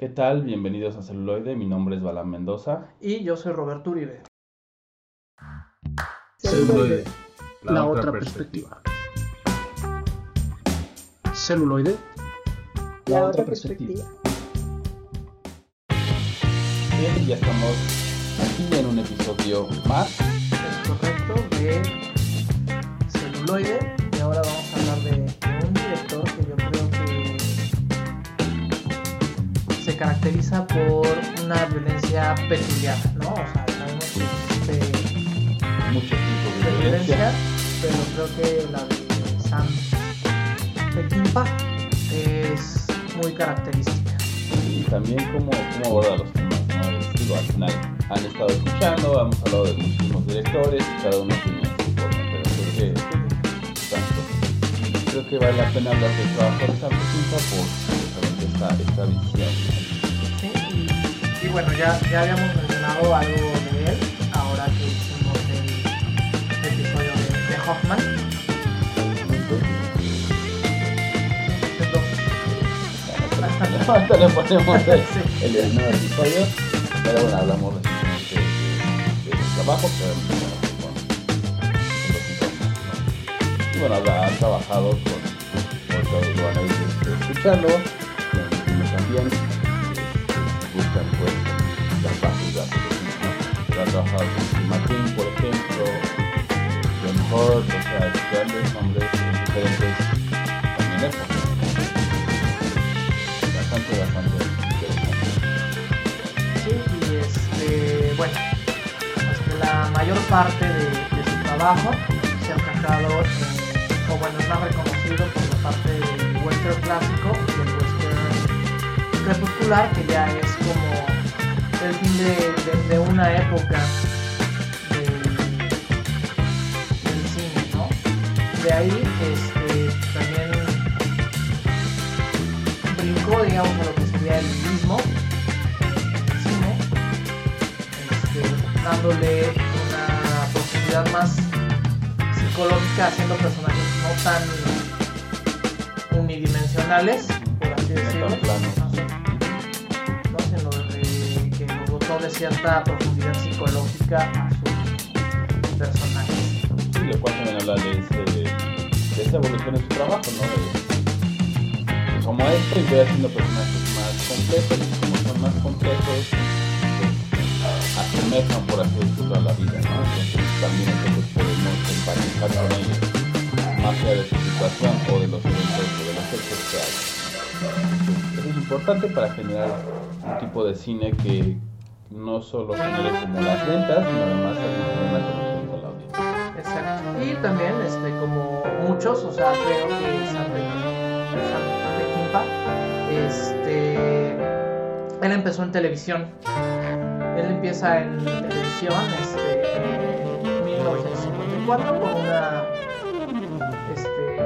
¿Qué tal? Bienvenidos a Celuloide, mi nombre es Balán Mendoza. Y yo soy Roberto Uribe. Celuloide, la, otra perspectiva. Celuloide, la otra perspectiva. Bien, ya estamos aquí en un episodio más. Es correcto, de celuloide. Y ahora vamos a hablar de, caracteriza por una violencia peculiar, ¿no? O sea, sabemos que existe Muchos tipos de de violencia. violencia, pero creo que la de Sam Peckinpah es muy característica. Y también cómo, cómo aborda los temas, ¿no? Digo, al final han estado escuchando, hemos hablado de muchísimos directores, y cada uno tiene su forma, pero creo que, tanto, creo que vale la pena hablar del trabajo de Sam Peckinpah por justamente esta, esta visión. Bueno, ya, ya habíamos mencionado algo de él, ahora que hicimos el episodio de, de Hoffman. Le ponemos el, Sí. el, el nuevo episodio, pero bueno, hablamos de, de, de su trabajo, que con, con los. Y bueno, ha, trabajado con, como todos lo van a ir este, escuchando, con también ha trabajado con McQueen, por ejemplo, John Hurt, o sea, grandes nombres en diferentes también épocas. Bastante, bastante. Sí, y este, bueno, pues la mayor parte de, su trabajo se ha enfocado en, o bueno, es más reconocido por la parte del western clásico y el western crepuscular, que ya es como el fin de, de- de una época del, del cine, ¿no? De ahí, este, también brincó, digamos, a lo que sería el mismo cine, este, dándole una profundidad más psicológica, haciendo personajes no tan unidimensionales, por así decirlo, de cierta profundidad psicológica a sus personajes. Sí, lo cual también habla de, ese, de esa evolución en su trabajo, ¿no? De, como este voy haciendo personajes más complejos, como son más complejos, pues, asemejan, por así decirlo, a la vida, ¿no? Entonces también nosotros podemos empatizar con ellos, más allá de su situación o de los eventos o de los hechos que hay. Eso es importante para generar un tipo de cine que no solo genere como las ventas, sino además una conexión con la audiencia. Exacto. Y también, este, como muchos, o sea, creo que Sam Peckinpah, este, él empezó en televisión. Él empieza en televisión, este, en 1954 con una, este,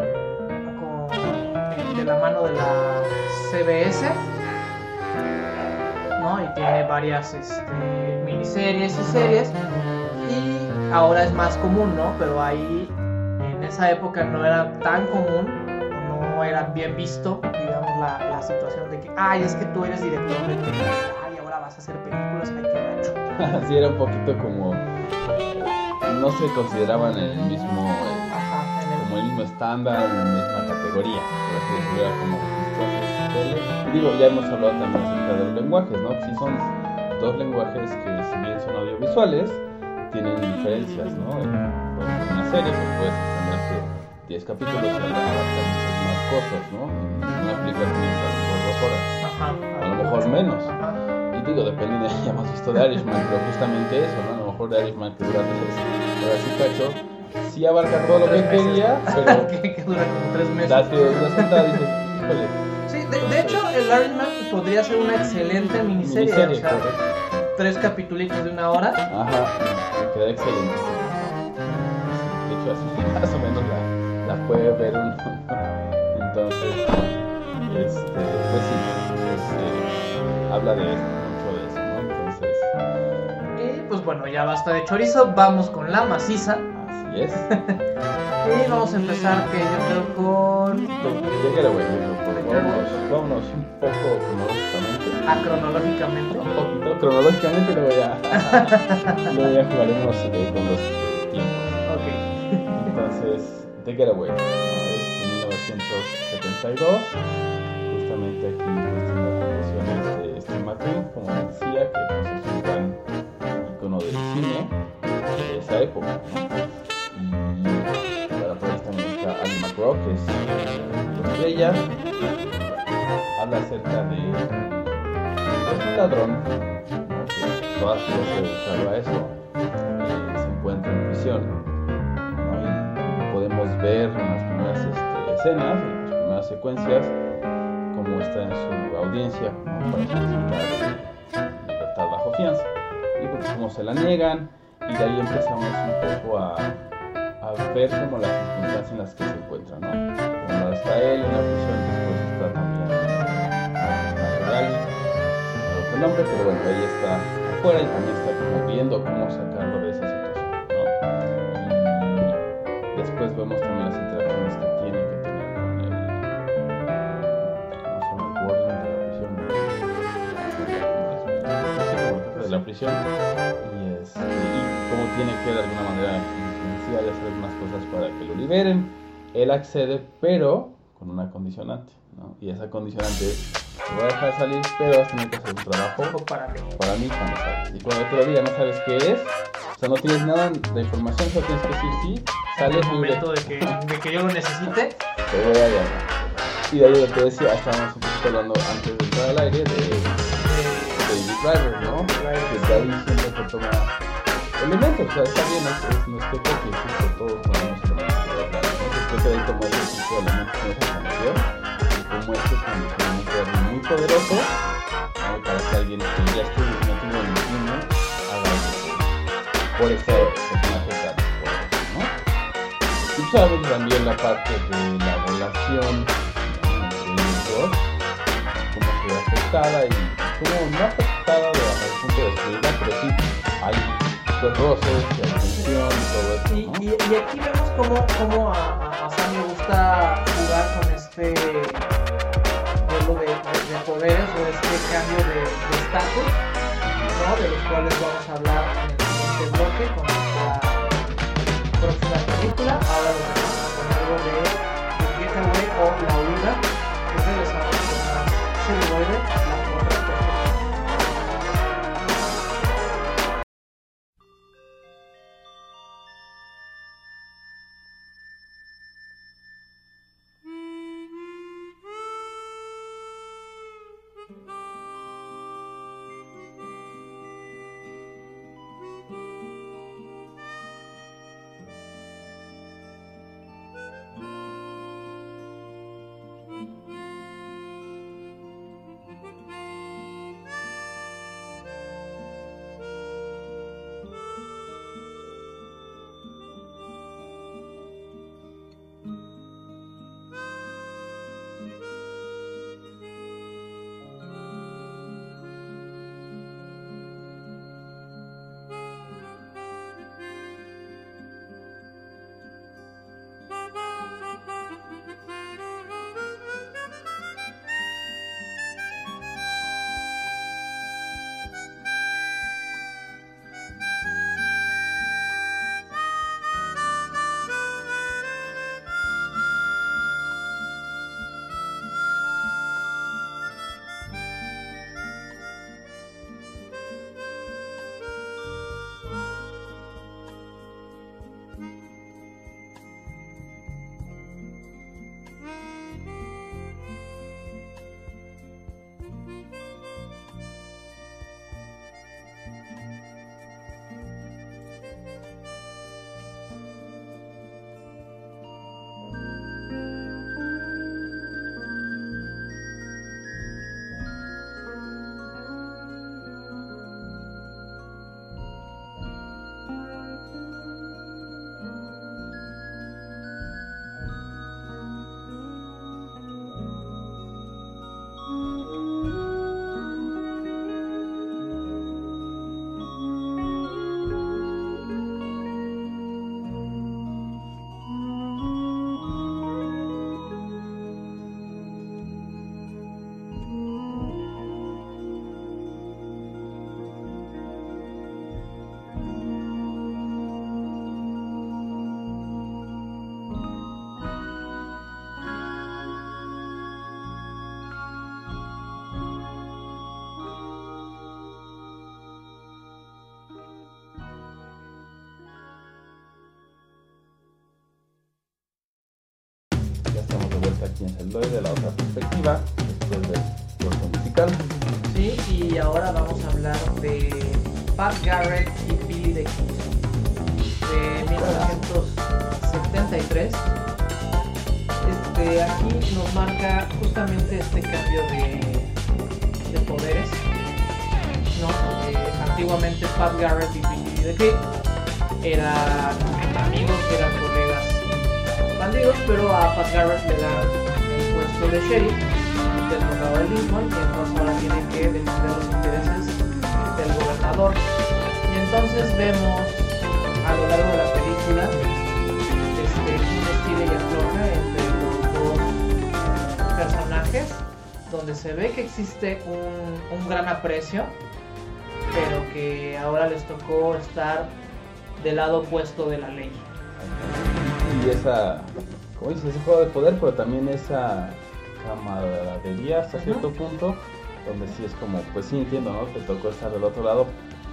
con, de la mano de la CBS, ¿no? Y tiene varias, este, miniseries y series y ahora es más común, ¿no? Pero ahí en esa época no era tan común, o no era bien visto, digamos, la, la situación de que, ay, es que tú eres director de películas, ay, ahora vas a hacer películas, ay, qué gacho. Así era un poquito como. No se consideraban el mismo. eh, el- el mismo estándar, la misma categoría. Por así decirlo, como. digo, ya hemos hablado también acerca de los lenguajes, ¿no? Sí son dos lenguajes que, si bien son audiovisuales, tienen diferencias, ¿no? Por ejemplo, una serie que puedes extenderte 10 capítulos y abarcar muchas más cosas, ¿no? Una película mejor dos horas. A lo mejor menos. Y digo, depende de, ya hemos visto de Irishman, pero justamente eso, ¿no? A lo mejor de Irishman que dura tres horas y cacho, sí abarca todo lo que meses. quería, pero que, que dura como tres meses. date una sentada y dices, híjole, Sí, de, de hecho, el Iron Man podría ser una excelente miniserie. miniserie, o sea, tres capitulitos de una hora. Ajá, me queda excelente. De hecho, así más o menos la, la puede ver uno. Entonces, este, pues sí, este, habla de esto, mucho de eso, ¿no? Entonces, Y pues bueno, ya basta de chorizo, vamos con la maciza. Y vamos a empezar que yo creo con... Déjale, güey, vámonos, vámonos un poco cronológicamente. Ah, cronológicamente. Un poquito, cronológicamente luego ya, luego ya jugaremos eh, con los tiempos. Ok. Entonces, The Getaway, ¿no? es de 1972. Justamente aquí pues, tiene las de Steve McQueen, como decía, que pues, es un gran icono del cine de esa época. ¿no? Ali McGraw, que es la estrella. Habla acerca de pues, un ladrón, que toda su vida se a eso, eh, se encuentra en prisión. ¿no? Y podemos ver en las primeras este, escenas, en las primeras secuencias, cómo está en su audiencia ¿no? para solicitar libertad bajo fianza. Y pues cómo se la niegan, y de ahí empezamos un poco a ver como las circunstancias en las que se encuentra. ¿no? Primero está él en la prisión, después está también el nombre, pero bueno, ahí está afuera y también está como viendo cómo sacarlo de esa situación. ¿no? Y después vemos también las interacciones que tiene que tener con el, ¿cómo se llama? El warden de la prisión. De la prisión. Y, este, y cómo tiene que de alguna manera y hacer algunas cosas para que lo liberen. Él accede, pero con una condicionante. ¿no? Y esa condicionante es, te voy a dejar salir, pero vas a tener que hacer un trabajo para mí. para mí cuando salgas. Y cuando te lo diga no sabes qué es, o sea, no tienes nada de información, solo tienes que decir sí, En sales el libre, momento de que, de que yo lo necesite. te voy a llamar. Y de ahí lo que decía, estábamos un poquito hablando antes de entrar al aire de Baby Driver, ¿no? Que de ahí siempre se toma elementos, o sea, está bien, es, es nuestro propio, todos podemos. Entonces creo que de ahí tomó ese tipo de elementos en esa canción, y como este condicionamiento de alguien muy poderoso, ¿no? para que alguien que ya esté metido en el cine haga eso por ese personaje tan poderoso, ¿no? Y sabemos también la parte de la relación ¿no? entre ellos dos, cómo se ve afectada y cómo no afectada de, desde el punto de destruirla, pero sí hay roces y y todo eso, Y, ¿no? y, y aquí vemos cómo, cómo a, a- a Sam le gusta jugar con este juego de, de- de poderes o este cambio de de estatus, ¿no? de los cuales vamos a hablar en el siguiente bloque con nuestra próxima película. Ahora lo tenemos con algo de The Getaway o La Huida, que regresamos con más celuloide, la otra perspectiva. Aquí en Celoide, la otra perspectiva, después del corto musical. Sí, y ahora vamos a hablar de Pat Garrett y Billy the Kid de 1973. Este, aquí nos marca justamente este cambio de, de poderes. ¿no? Porque antiguamente Pat Garrett y Billy the Kid eran amigos, eran colegas pero a Pat Garrett le dan el puesto de sheriff del condado de Lincoln y entonces ahora tiene que defender los intereses del gobernador. Y entonces vemos a lo largo de la película este, un estilo y afloja entre los dos personajes, donde se ve que existe un, un gran aprecio, pero que ahora les tocó estar del lado opuesto de la ley. Y esa, como dices, ese juego de poder, pero también esa camaradería hasta cierto punto, donde sí es como, pues sí entiendo, ¿no? Te tocó estar del otro lado,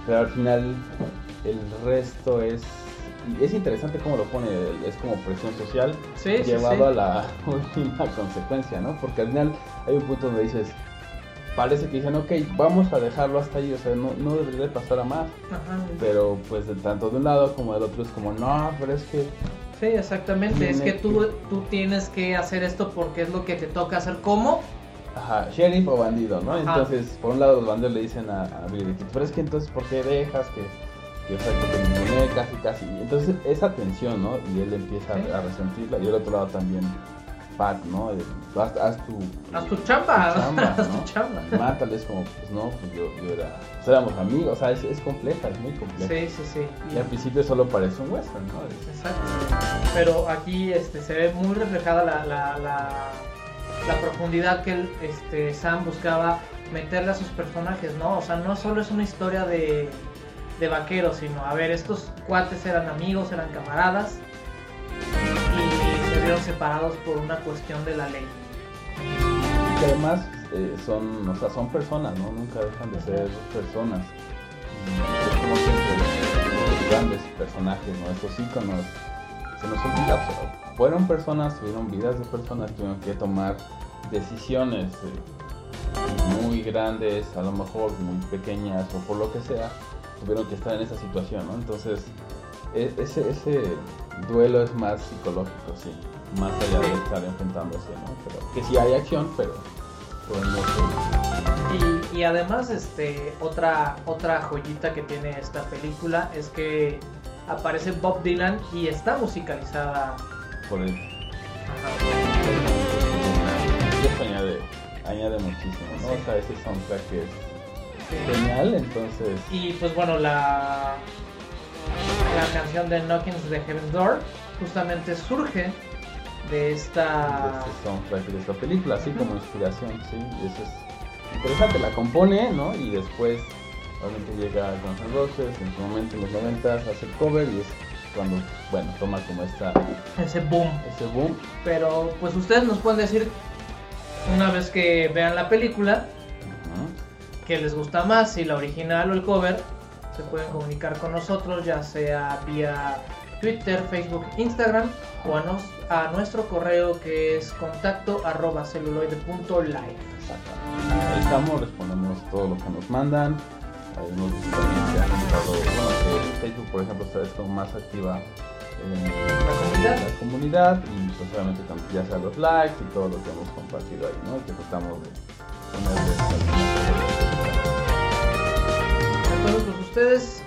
pero al final el resto es... es interesante cómo lo pone, es como presión social Sí, llevado sí. a la última consecuencia, ¿no? Porque al final hay un punto donde dices, parece que dicen, ok, vamos a dejarlo hasta ahí, o sea, no, no debería de pasar a más, Ajá. pero pues de tanto de un lado como del otro es como, no, pero es que Sí, exactamente. Es que tú, tú tienes que hacer esto porque es lo que te toca hacer. ¿Cómo? Ajá, sheriff o bandido, ¿no? Ajá. Entonces, por un lado los bandidos le dicen a, a Billy pero es que entonces, ¿por qué dejas que, que o sea, que te ningunee casi, casi? Entonces, esa tensión, ¿no? Y él empieza Sí. a, resentirla, y del otro lado también Pat, ¿no? El, haz, haz tu, Haz tu chamba. tu chamba, Haz ¿no? tu chamba. Y Mátale, es como, pues no, pues yo, yo era, pues éramos amigos, o sea, es, es compleja, es muy compleja. Sí, sí, sí. Y al principio solo parece un western, ¿no? Es- Exacto. Pero aquí este, se ve muy reflejada la, la, la, la profundidad que el, este, Sam buscaba meterle a sus personajes, ¿no? O sea, no solo es una historia de, de vaqueros, sino, a ver, estos cuates eran amigos, eran camaradas y se vieron separados por una cuestión de la ley. Que además eh, son, o sea, son personas, ¿no? Nunca dejan de ser personas. Es como siempre grandes personajes, ¿no? Estos íconos se nos olvida, fueron personas, tuvieron vidas de personas, tuvieron que tomar decisiones eh, muy grandes, a lo mejor muy pequeñas o por lo que sea, tuvieron que estar en esa situación, ¿no? Entonces, e- ese, ese duelo es más psicológico, sí, más allá de estar enfrentándose, ¿no? Pero, que sí hay acción, pero, sé. Y, y además, este, otra, otra joyita que tiene esta película es que aparece Bob Dylan y está musicalizada. por el y eso añade, añade muchísimo, ¿no? Sí. O sea, ese soundtrack que es genial, entonces Y pues bueno, la, la canción de Knockings de Heaven's Door justamente surge de esta... este soundtrack de esta película, así como inspiración, sí, y eso es interesante, la compone, ¿no? Y después obviamente llega Guns N' Roses, en su momento en los 90 hace el cover y es cuando, bueno, toma como esta, ese boom. ese boom. Pero pues ustedes nos pueden decir una vez que vean la película que les gusta más, si la original o el cover. Se pueden comunicar con nosotros ya sea vía Twitter, Facebook, Instagram o a, nos- a nuestro correo que es contacto arroba celuloide.live. Ahí estamos, respondemos todo lo que nos mandan. Hay unos también que han estado, bueno, que Facebook, por ejemplo, está esto más activa en La comunidad. la comunidad y pues obviamente también ya sea los likes y todo lo que hemos compartido ahí, ¿no? Que tratamos de ponerles Entonces, pues ustedes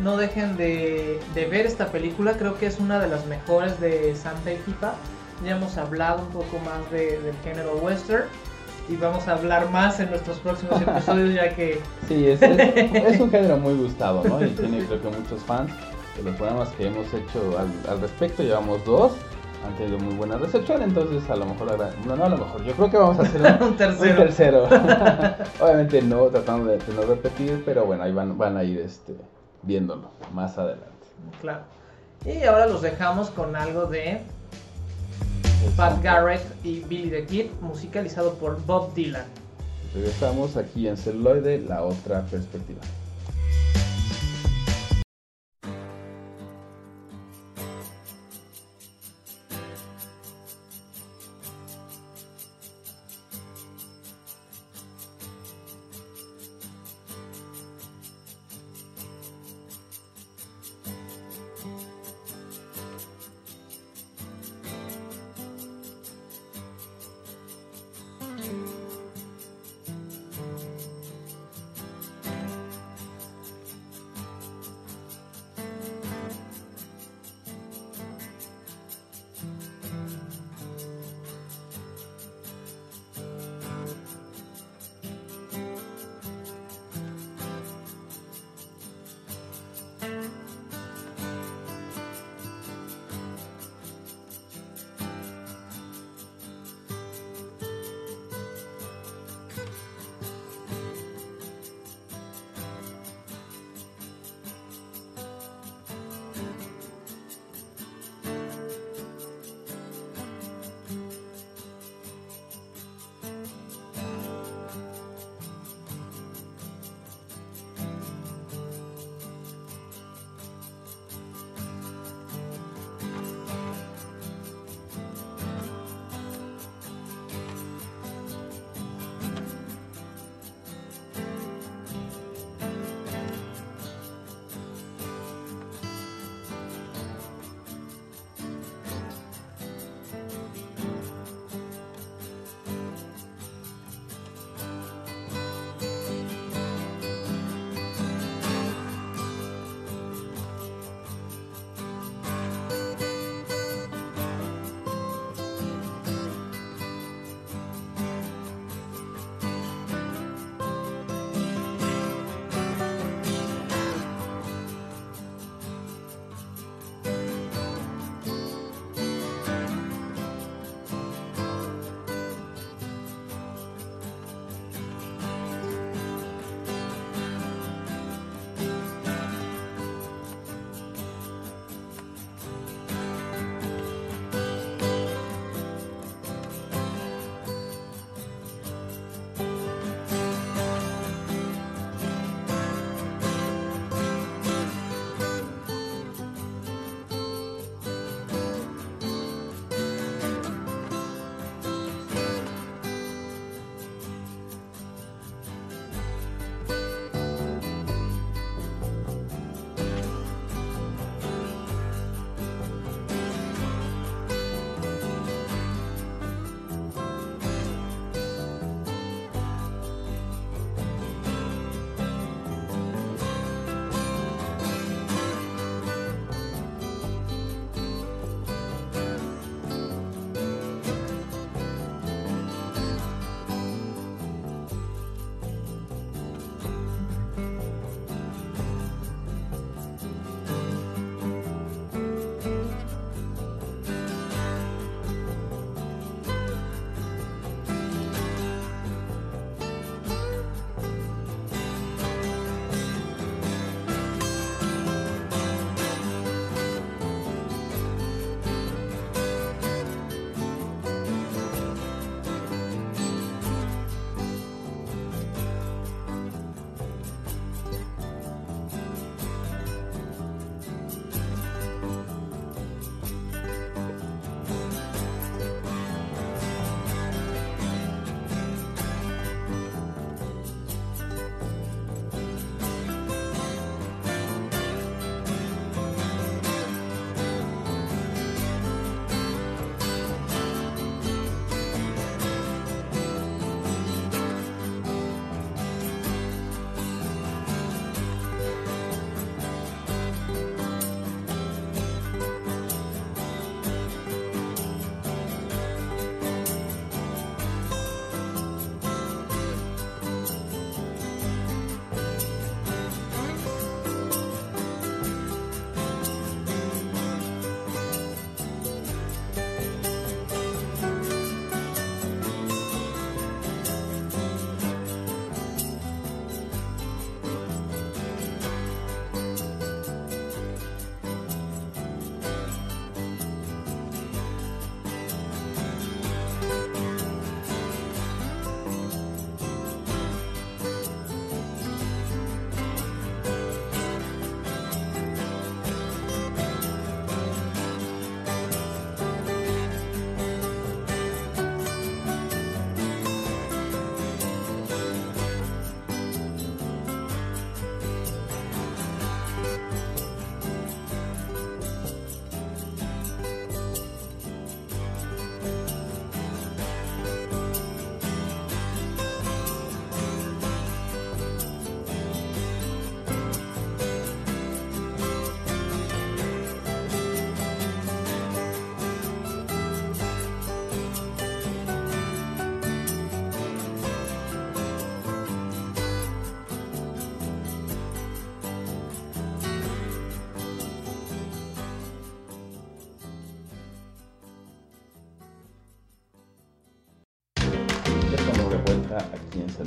no dejen de, de ver esta película, creo que es una de las mejores de Sam Peckinpah. Ya hemos hablado un poco más de- del género western y vamos a hablar más en nuestros próximos episodios ya que Sí, es, es, es un género muy gustado, ¿no? Y tiene creo que muchos fans. De los programas que hemos hecho al, al respecto, llevamos dos. Han tenido muy buena recepción, entonces a lo mejor, no, no a lo mejor, yo creo que vamos a hacer un, un tercero. Un tercero. Obviamente no tratando de, de no repetir, pero bueno, ahí van, van a ir este, viéndolo más adelante. Claro. Y ahora los dejamos con algo de Pat Garrett y Billy the Kid, musicalizado por Bob Dylan. Regresamos aquí en celuloide, la otra perspectiva.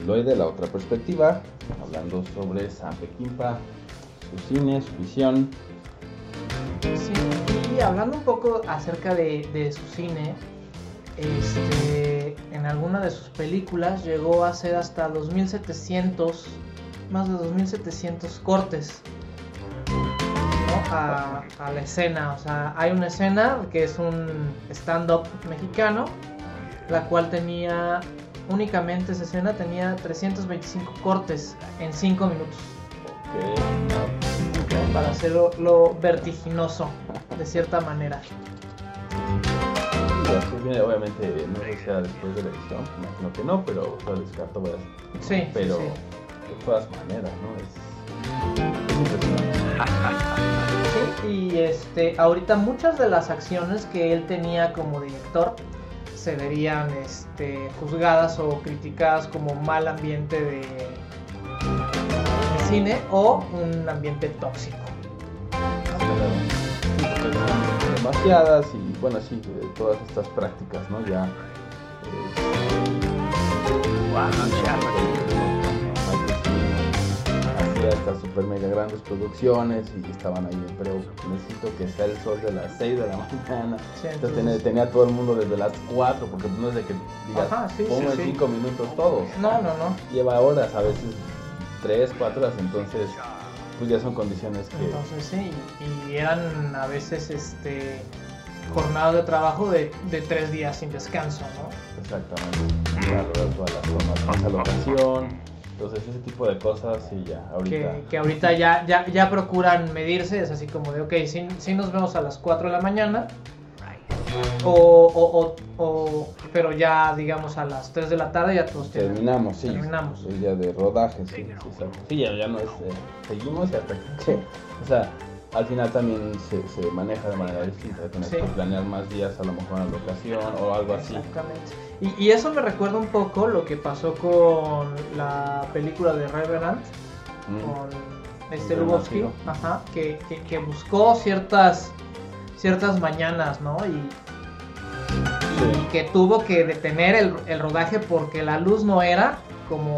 Celuloide, la otra perspectiva, hablando sobre San Pequimpa, su cine, su visión. Sí, y hablando un poco acerca de, su cine, este, en alguna de sus películas llegó a ser hasta 2700, más de 2700 cortes a, la escena. O sea, hay una escena que es un stand-up mexicano, la cual tenía únicamente esa escena tenía 325 cortes en 5 minutos. Para hacerlo lo vertiginoso, de cierta manera. obviamente no sé sea después de la edición, imagino que no, pero lo descarto voy a Sí, pero sí, de todas maneras, ¿no? Es, sí, y este, ahorita muchas de las acciones que él tenía como director se verían este, juzgadas o criticadas como mal ambiente de, cine o un ambiente tóxico. Demasiadas y bueno, sí, todas estas prácticas, ¿no? Ya. Eh, estas super mega grandes producciones y estaban ahí, pero necesito que sea el sol de las 6 de la mañana. entonces, tenía, todo el mundo desde las 4, porque no es de que digas, pongo en 5 minutos todos. No, no, no. Lleva horas, a veces 3, 4 horas, entonces pues ya son condiciones que... Entonces sí, y eran a veces este jornadas de trabajo de, de tres días sin descanso, ¿no? Exactamente. Claro, todas las formas, locación entonces ese tipo de cosas sí ya, ahorita. Que, ahorita ya, ya, ya procuran medirse, es así como de, ok, si, nos vemos a las 4 de la mañana, o, o, pero ya digamos a las 3 de la tarde ya todos terminamos, sí. Terminamos. El día de rodaje, sí, sí, sí ya, ya no es, eh, seguimos y hasta que, o sea, al final también se, se, maneja de manera distinta, tienes que planear más días a lo mejor en la locación o algo así. Exactamente. Y, y, eso me recuerda un poco lo que pasó con la película de Revenant, mm. con este Lubowski, ajá, que, que, que, buscó ciertas, ciertas mañanas, ¿no? Y, y que tuvo que detener el, el rodaje porque la luz no era como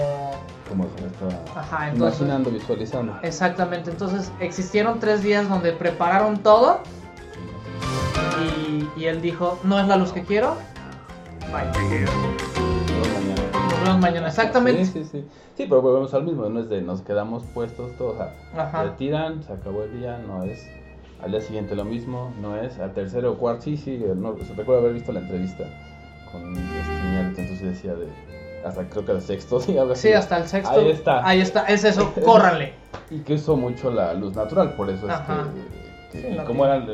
como se estaba imaginando, visualizando. Exactamente, entonces existieron tres días donde prepararon todo y, él dijo, no es la luz que quiero, vemos mañana. exactamente. Sí, sí, sí. Sí, pero volvemos al mismo, no es de nos quedamos puestos todos, o retiran, se acabó el día, no es al día siguiente lo mismo, no es al tercero o cuarto, sí, sí, no, se recuerda haber visto la entrevista con este entonces decía de hasta creo que el sexto, sí, algo así. Sí, hasta el sexto. Ahí está. Ahí está, es eso, córranle. Y que usó mucho la luz natural, por eso es que, y como eran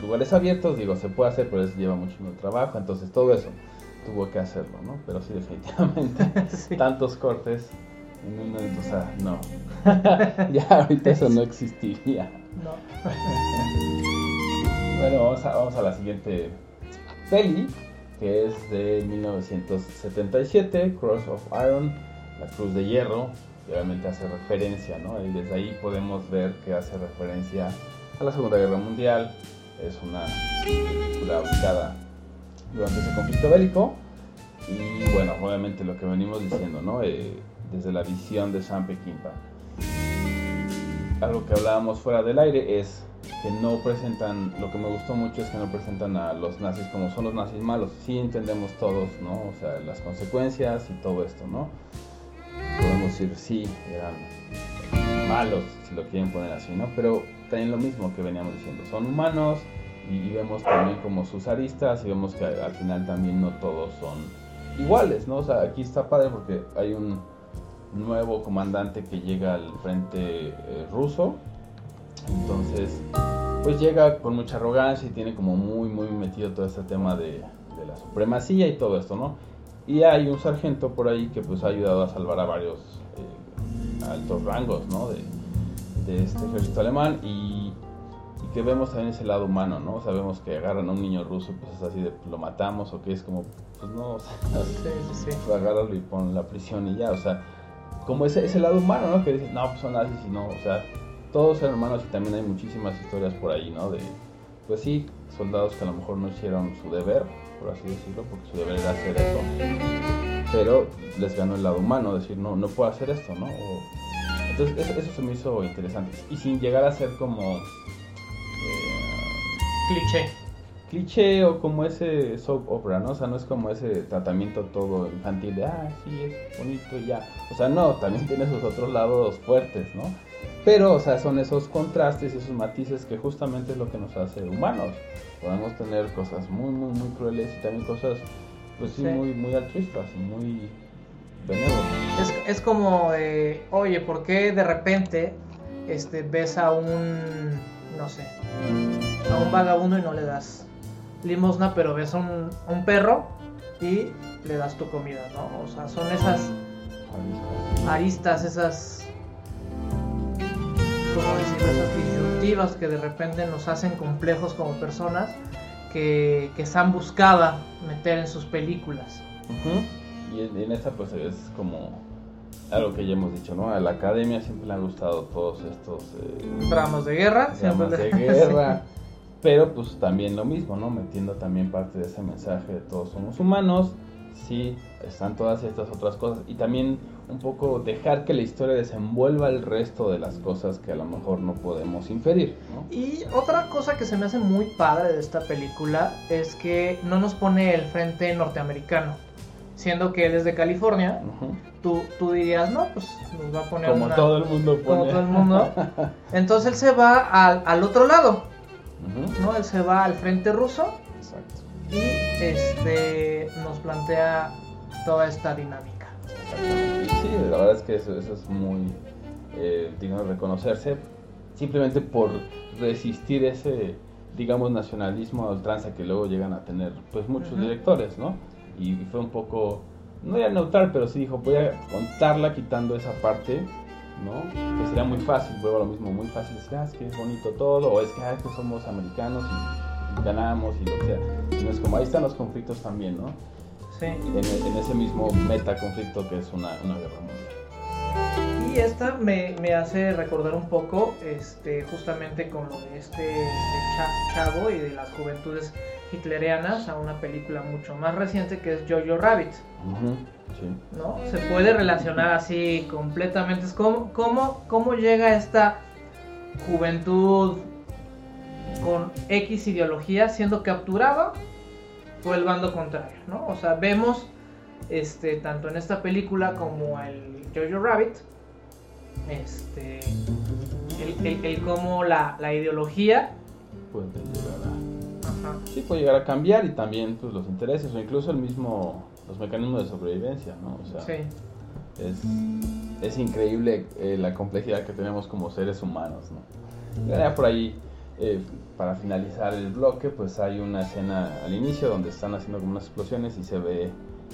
lugares abiertos, digo, se puede hacer, pero eso lleva mucho trabajo, entonces todo eso tuvo que hacerlo, ¿no? Pero sí, definitivamente, tantos cortes en un o sea, no. ya ahorita eso no existiría. No. bueno, vamos a, vamos a la siguiente peli que es de 1977, Cross of Iron, la Cruz de Hierro, que obviamente hace referencia, ¿no? Y desde ahí podemos ver que hace referencia a la Segunda Guerra Mundial, es una película ubicada durante ese conflicto bélico, y bueno, obviamente lo que venimos diciendo, ¿no? Eh, desde la visión de Sam Peckinpah. Algo que hablábamos fuera del aire es que no presentan, lo que me gustó mucho es que no presentan a los nazis como son los nazis malos. Sí entendemos todos, ¿no? O sea, las consecuencias y todo esto, ¿no? Podemos decir, sí, eran malos, si lo quieren poner así, ¿no? Pero también lo mismo que veníamos diciendo, son humanos y, vemos también como sus aristas y vemos que al final también no todos son iguales, ¿no? O sea, aquí está padre porque hay un nuevo comandante que llega al frente eh, ruso entonces, pues llega con mucha arrogancia y tiene como muy, muy metido todo este tema de, la supremacía y todo esto, ¿no? Y hay un sargento por ahí que pues ha ayudado a salvar a varios eh, altos rangos, ¿no? De, este ejército alemán y, que vemos también ese lado humano, ¿no? Sabemos que agarran a un niño ruso, pues es así de lo matamos o que es como, pues no, o sea, sí, agárralo y pon la prisión y ya, o sea, como ese, ese lado humano, ¿no? Que dices, no, pues son nazis y no, o sea, todos son hermanos y también hay muchísimas historias por ahí, ¿no? De, pues sí, soldados que a lo mejor no hicieron su deber, por así decirlo, porque su deber era hacer eso. pero les ganó el lado humano, decir, no, no puedo hacer esto, ¿no? entonces eso, se me hizo interesante. Y sin llegar a ser como... Eh, cliché. Cliché o como ese soap opera, ¿no? O sea, no es como ese tratamiento todo infantil de, ah, sí, es bonito y ya. O sea, no, también tiene sus otros lados fuertes, ¿no? Pero, o sea, son esos contrastes y esos matices que justamente es lo que nos hace humanos. Podemos tener cosas muy, muy, muy crueles y también cosas, pues sí, muy, muy altruistas y muy es, es como de, oye, ¿por qué de repente este, ves a un, no sé, a un vagabundo y no le das limosna, pero ves a un, un perro y le das tu comida, ¿no? O sea, son esas aristas, esas, como decir, esas disyuntivas que de repente nos hacen complejos como personas que, que se han buscado meter en sus películas. Y en, esta pues es como algo que ya hemos dicho, ¿no? A la academia siempre le han gustado todos estos... Eh, de guerra. Dramas de guerra. pero pues también lo mismo, ¿no? Metiendo también parte de ese mensaje de todos somos humanos. Sí, están todas estas otras cosas. Y también un poco dejar que la historia desenvuelva el resto de las cosas que a lo mejor no podemos inferir. ¿no? Y otra cosa que se me hace muy padre de esta película es que no nos pone el frente norteamericano siendo que él es de California, tú, tú dirías, no, pues nos va a poner como todo el mundo pone. Como todo el mundo. Entonces él se va al, al otro lado, ¿no? Él se va al frente ruso. Exacto. Y este, nos plantea toda esta dinámica. Sí, la verdad es que eso, eso es muy eh, digno de reconocerse, simplemente por resistir ese, digamos, nacionalismo a ultranza que luego llegan a tener pues muchos directores, ¿no? Y fue un poco, no ya neutral, pero sí dijo, voy a contarla quitando esa parte, ¿no? Que sería muy fácil, vuelvo a lo mismo, muy fácil decir, ah, es que es bonito todo, o es que, ah, es que somos americanos y, ganamos y lo que sea. Y no es como, ahí están los conflictos también, ¿no? Sí. En, en ese mismo meta conflicto que es una, una guerra mundial. Y esta me, me, hace recordar un poco este, justamente con lo de este chavo y de las juventudes hitlerianas a una película mucho más reciente que es Jojo Rabbit. ¿No? Se puede relacionar así completamente. Es como, cómo, cómo llega esta juventud con X ideología siendo capturada por el bando contrario, ¿no? O sea, vemos este, tanto en esta película como el Jojo Rabbit, este, el, el, cómo la, la ideología puede llegar a Sí, puede llegar a cambiar y también pues, los intereses o incluso el mismo, los mecanismos de sobrevivencia, ¿no? O sea, sí. es, es, increíble eh, la complejidad que tenemos como seres humanos, ¿no? ya por ahí, eh, para finalizar el bloque, pues hay una escena al inicio donde están haciendo como unas explosiones y se ve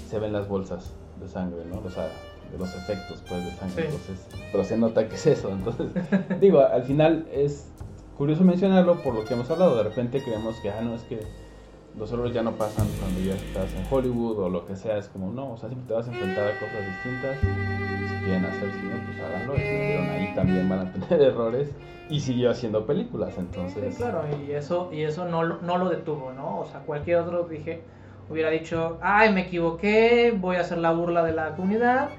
se ven las bolsas de sangre, ¿no? O sea, de los efectos pues de sangre, entonces, pero se nota que es eso, entonces, digo, al final es curioso mencionarlo por lo que hemos hablado. De repente creemos que, ah, no, es que los errores ya no pasan cuando ya estás en Hollywood o lo que sea. Es como, no, o sea, siempre te vas a enfrentar a cosas distintas. Si quieren hacer cine, pues háganlo. Pero ahí también van a tener errores. Y siguió haciendo películas, entonces. Sí, claro, y eso, y eso no, no lo detuvo, ¿no? O sea, cualquier otro dije, hubiera dicho, ay, me equivoqué, voy a hacer la burla de la comunidad.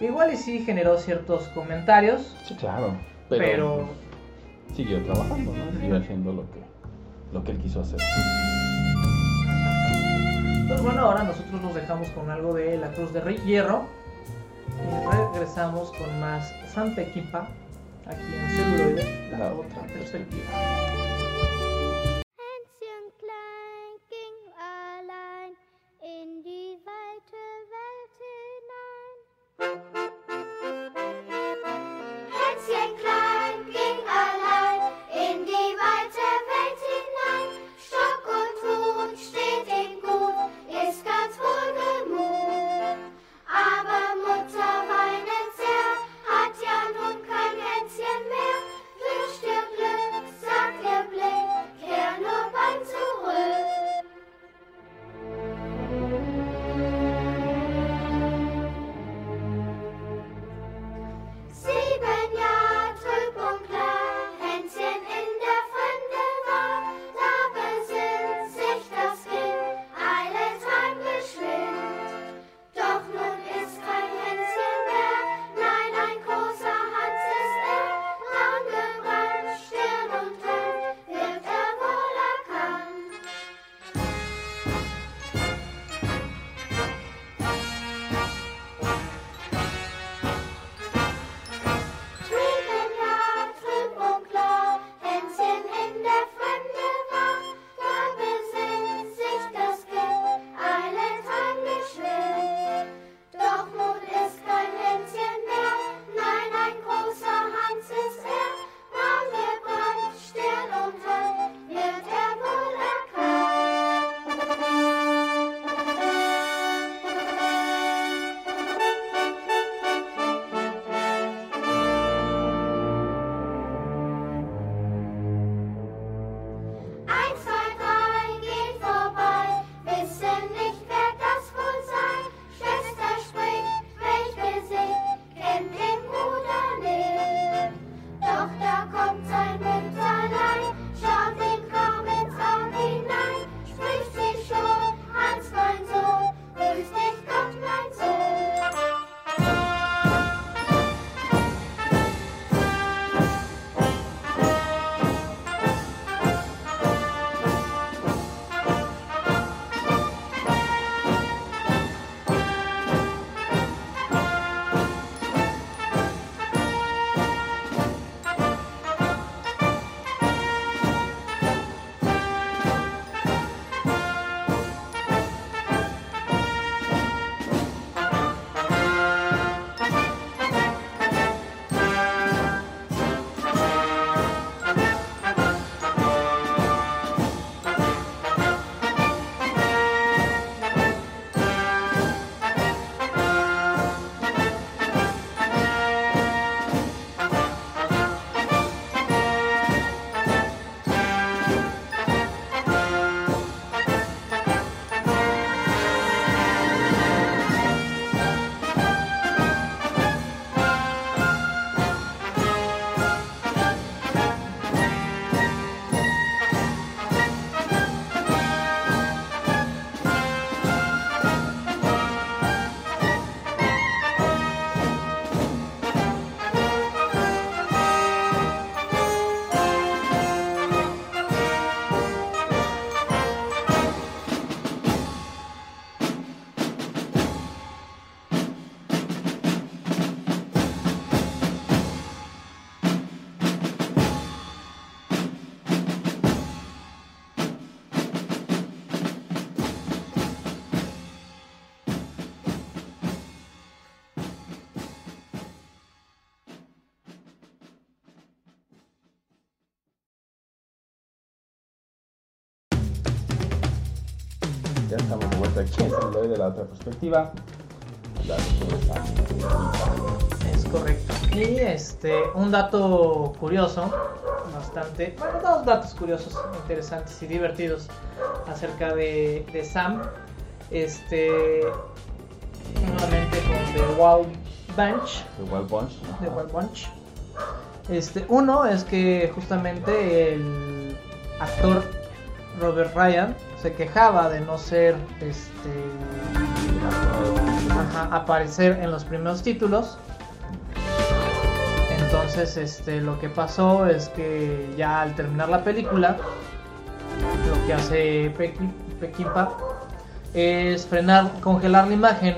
Igual y sí generó ciertos comentarios. Sí, claro. pero siguió trabajando, ¿no? Siguió haciendo lo que, lo que él quiso hacer. Pues bueno, ahora nosotros nos dejamos con algo de la Cruz de Hierro y regresamos con más Santa Equipa aquí en Celuloide, la, la otra perspectiva. estamos de la otra perspectiva. Es correcto. Y este, un dato curioso, bastante, bueno, dos datos curiosos, interesantes y divertidos acerca de, de Sam. Este, nuevamente con The Wild Bunch. The Wild Bunch. The Wild Bunch. Este, uno es que justamente el actor Robert Ryan se quejaba de no ser este ajá, aparecer en los primeros títulos. Entonces, este, lo que pasó es que ya al terminar la película, lo que hace Peki- Peckinpah es frenar, congelar la imagen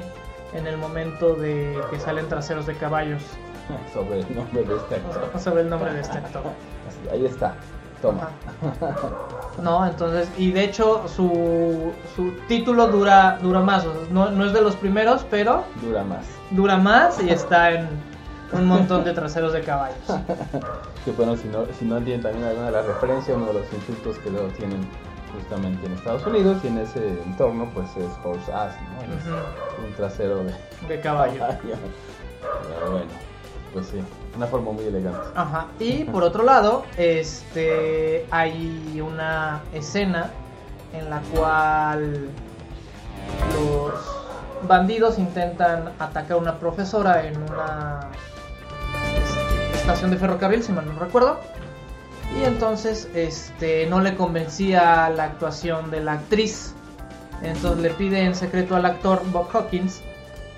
en el momento de que salen traseros de caballos. Sobre el nombre de este actor. Sabe el nombre de este actor. Ahí está. Toma. No, entonces, y de hecho su, su título dura, dura más, o sea, no, no es de los primeros, pero Dura más. dura más y está en un montón de traseros de caballos. Que bueno, si no, si no entienden también alguna de las referencias, uno de los insultos que luego tienen justamente en Estados Unidos y en ese entorno, pues es horse ass, ¿no? Es un trasero de De caballo. Pero bueno, pues sí, una forma muy elegante. Ajá. Y por otro lado, este hay una escena en la cual los bandidos intentan atacar a una profesora en una este, estación de ferrocarril, si mal no recuerdo. Y entonces este no le convencía la actuación de la actriz. Entonces le pide en secreto al actor Bob Hawkins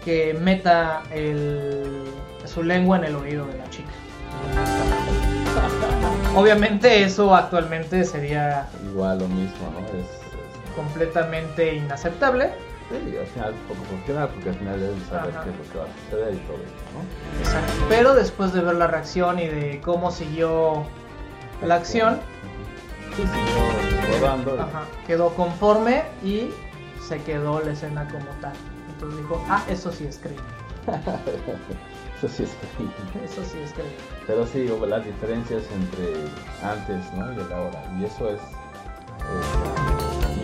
que meta el- su lengua en el oído de la chica. Obviamente eso actualmente sería Igual lo mismo, ¿no? Es, es- completamente inaceptable. sí, al final poco funcional porque al final debes saber Ajá. qué es lo que va a suceder y todo esto, ¿no? Exacto. Pero después de ver la reacción y de cómo siguió la acción, Sí, siguió rodando. ajá, quedó conforme y se quedó la escena como tal. Entonces dijo, ah, eso sí es creíble. Eso sí es creíble. Eso sí es creíble. Pero sí, hubo las diferencias entre antes ¿no? y el ahora. Y eso es. Eh,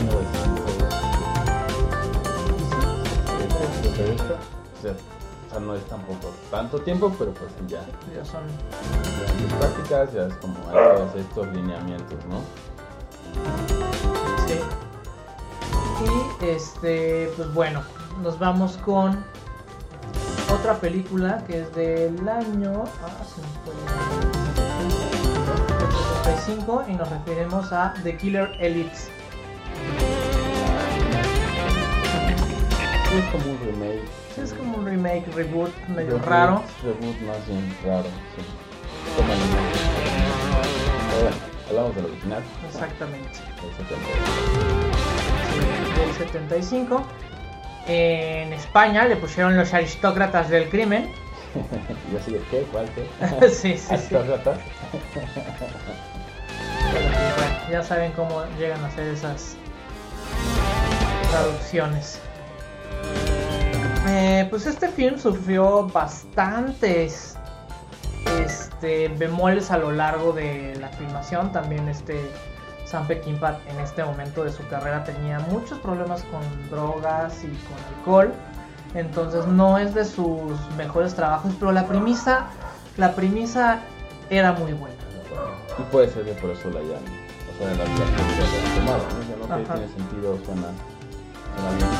1960. O sea, o sea, no es tampoco tanto tiempo, pero pues ya. Ya son ya prácticas ya es como hay todos estos lineamientos, ¿no? Sí. Y este, pues bueno, nos vamos con otra película que es del año ah, se me fue, del 75 y nos referimos a The Killer Elite. Es como un remake. Sí, es como un remake, reboot medio Reboot, raro. Reboot más bien raro, sí. Toma el. Pero bueno, hablamos del original. Exactamente. del 72. Del 75. En España le pusieron los aristócratas del crimen. Yo de, ¿qué? ¿Cuál? ¿Qué? sí, sí, sí. ¿Aristócratas? Bueno, ya saben cómo llegan a hacer esas traducciones. Eh, pues este film sufrió bastantes este, bemoles a lo largo de la filmación. También este Sam Peckinpah en este momento de su carrera tenía muchos problemas con drogas y con alcohol. Entonces no es de sus mejores trabajos, pero la premisa, la premisa era muy buena. Y puede ser que por eso la hayan, o sea, la la hayan tomado, ¿no? Yo no Ajá. tiene sentido, suena, suena bien.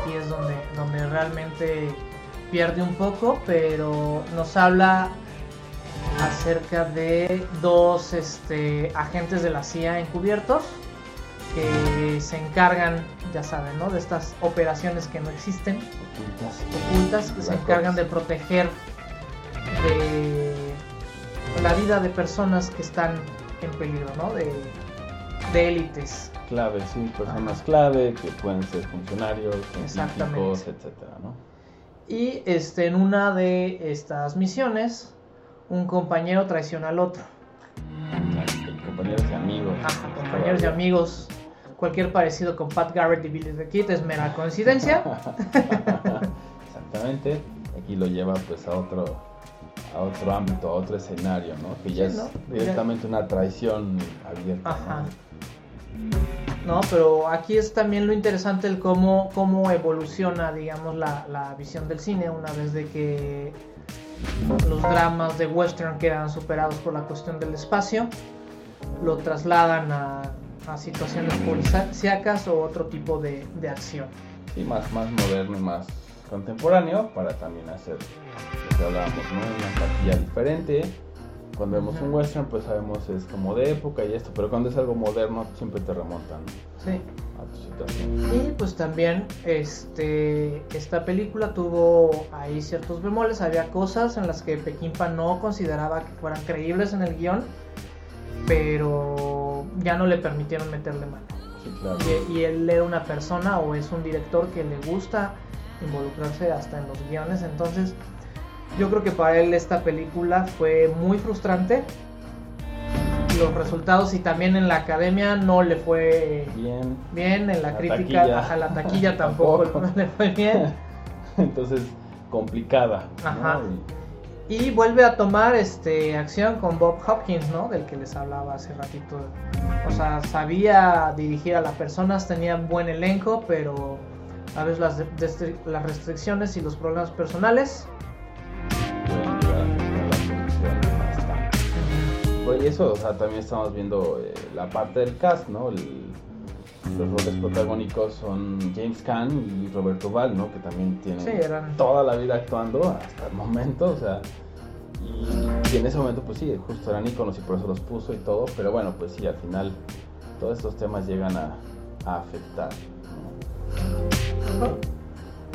Aquí es donde, donde realmente pierde un poco, pero nos habla acerca de dos este, agentes de la CIA encubiertos que se encargan, ya saben, ¿no? de estas operaciones que no existen, Ocultas. ocultas, que se encargan de proteger de la vida de personas que están en peligro, ¿no? de, de élites. Clave, sí, personas clave que pueden ser funcionarios, científicos, etcétera, ¿no? Y este, en una de estas misiones, un compañero traiciona al otro. Compañeros y amigos. Ajá, compañeros y amigos. Cualquier parecido con Pat Garrett y Billy the Kid es mera coincidencia. Exactamente. Aquí lo lleva pues a otro a otro ámbito, a otro escenario, ¿no? Que ya Sí, es ¿no? directamente una traición abierta. Ajá. ¿no? ¿no? Pero aquí es también lo interesante el cómo, cómo evoluciona, digamos, la, la visión del cine una vez de que los dramas de western quedan superados por la cuestión del espacio, lo trasladan a, situaciones policíacas o otro tipo de, acción. Sí, más, más moderno y más contemporáneo para también hacer lo que hablábamos. Una partida diferente. Cuando vemos un western, pues sabemos es como de época y esto, pero cuando es algo moderno, siempre te remontan Sí. a tu situación. Y pues también este, esta película tuvo ahí ciertos bemoles, había cosas en las que Peckinpah no consideraba que fueran creíbles en el guion, pero ya no le permitieron meterle mano. Sí, claro. Y, y él era una persona o es un director que le gusta involucrarse hasta en los guiones, entonces yo creo que para él esta película fue muy frustrante. Los resultados y también en la academia no le fue Bien. bien, en la, La crítica taquilla. a la taquilla tampoco le fue bien. Entonces, complicada. ¿no? Ajá. Y- Y vuelve a tomar este acción con Bob Hopkins, ¿no? Del que les hablaba hace ratito. O sea, sabía dirigir a las personas, tenía buen elenco, pero a veces las restricciones y los problemas personales. Y eso, o sea, también estamos viendo eh, la parte del cast, ¿no? El- los roles protagónicos son James Caan y Roberto Val, ¿no? Que también tienen Sí, eran- toda la vida actuando hasta el momento, o sea, y, y en ese momento, pues sí, justo eran íconos y por eso los puso y todo, pero bueno, pues sí, al final todos estos temas llegan a, a afectar. ¿no?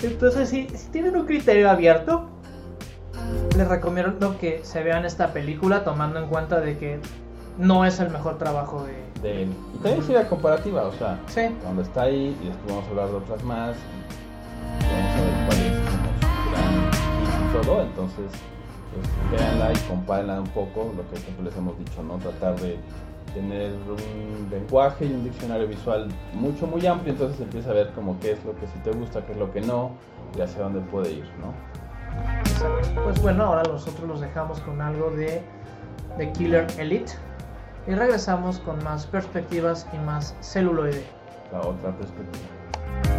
Entonces, si, si tienen un criterio abierto, les recomiendo que se vean esta película tomando en cuenta de que no es el mejor trabajo de... De él. Y también sí la comparativa, o sea, Sí, cuando está ahí y después vamos a hablar de otras más y vamos a ver cuál es gran y todo entonces pues véanla y compárenla un poco lo que siempre les hemos dicho no tratar de tener un lenguaje y un diccionario visual mucho muy amplio entonces empieza a ver como qué es lo que sí te gusta qué es lo que no y hacia dónde puede ir no. Pues bueno, ahora nosotros los dejamos con algo de, de Killer Elite. Y regresamos con más perspectivas y más celuloide. la otra perspectiva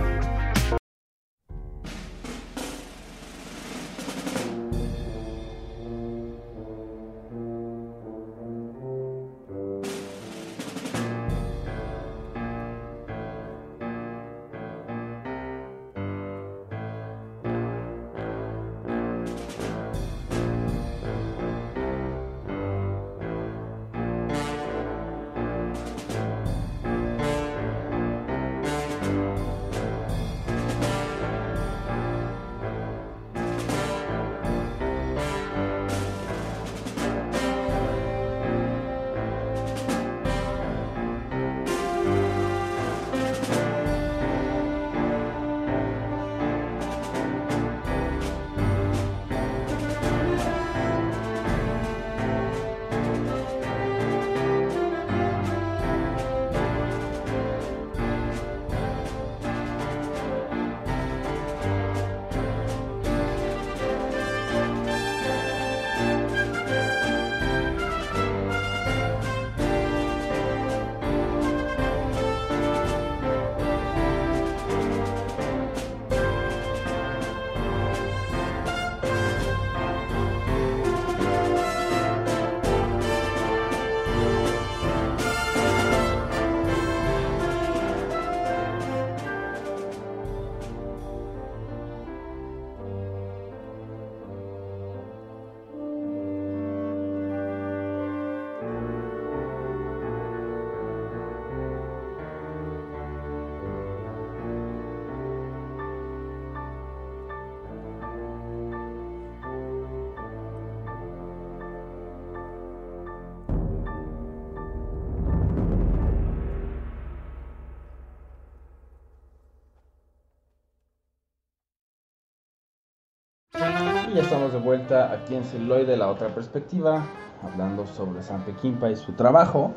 ya estamos de vuelta aquí en Celuloide, la otra perspectiva, hablando sobre Sam Peckinpah y su trabajo.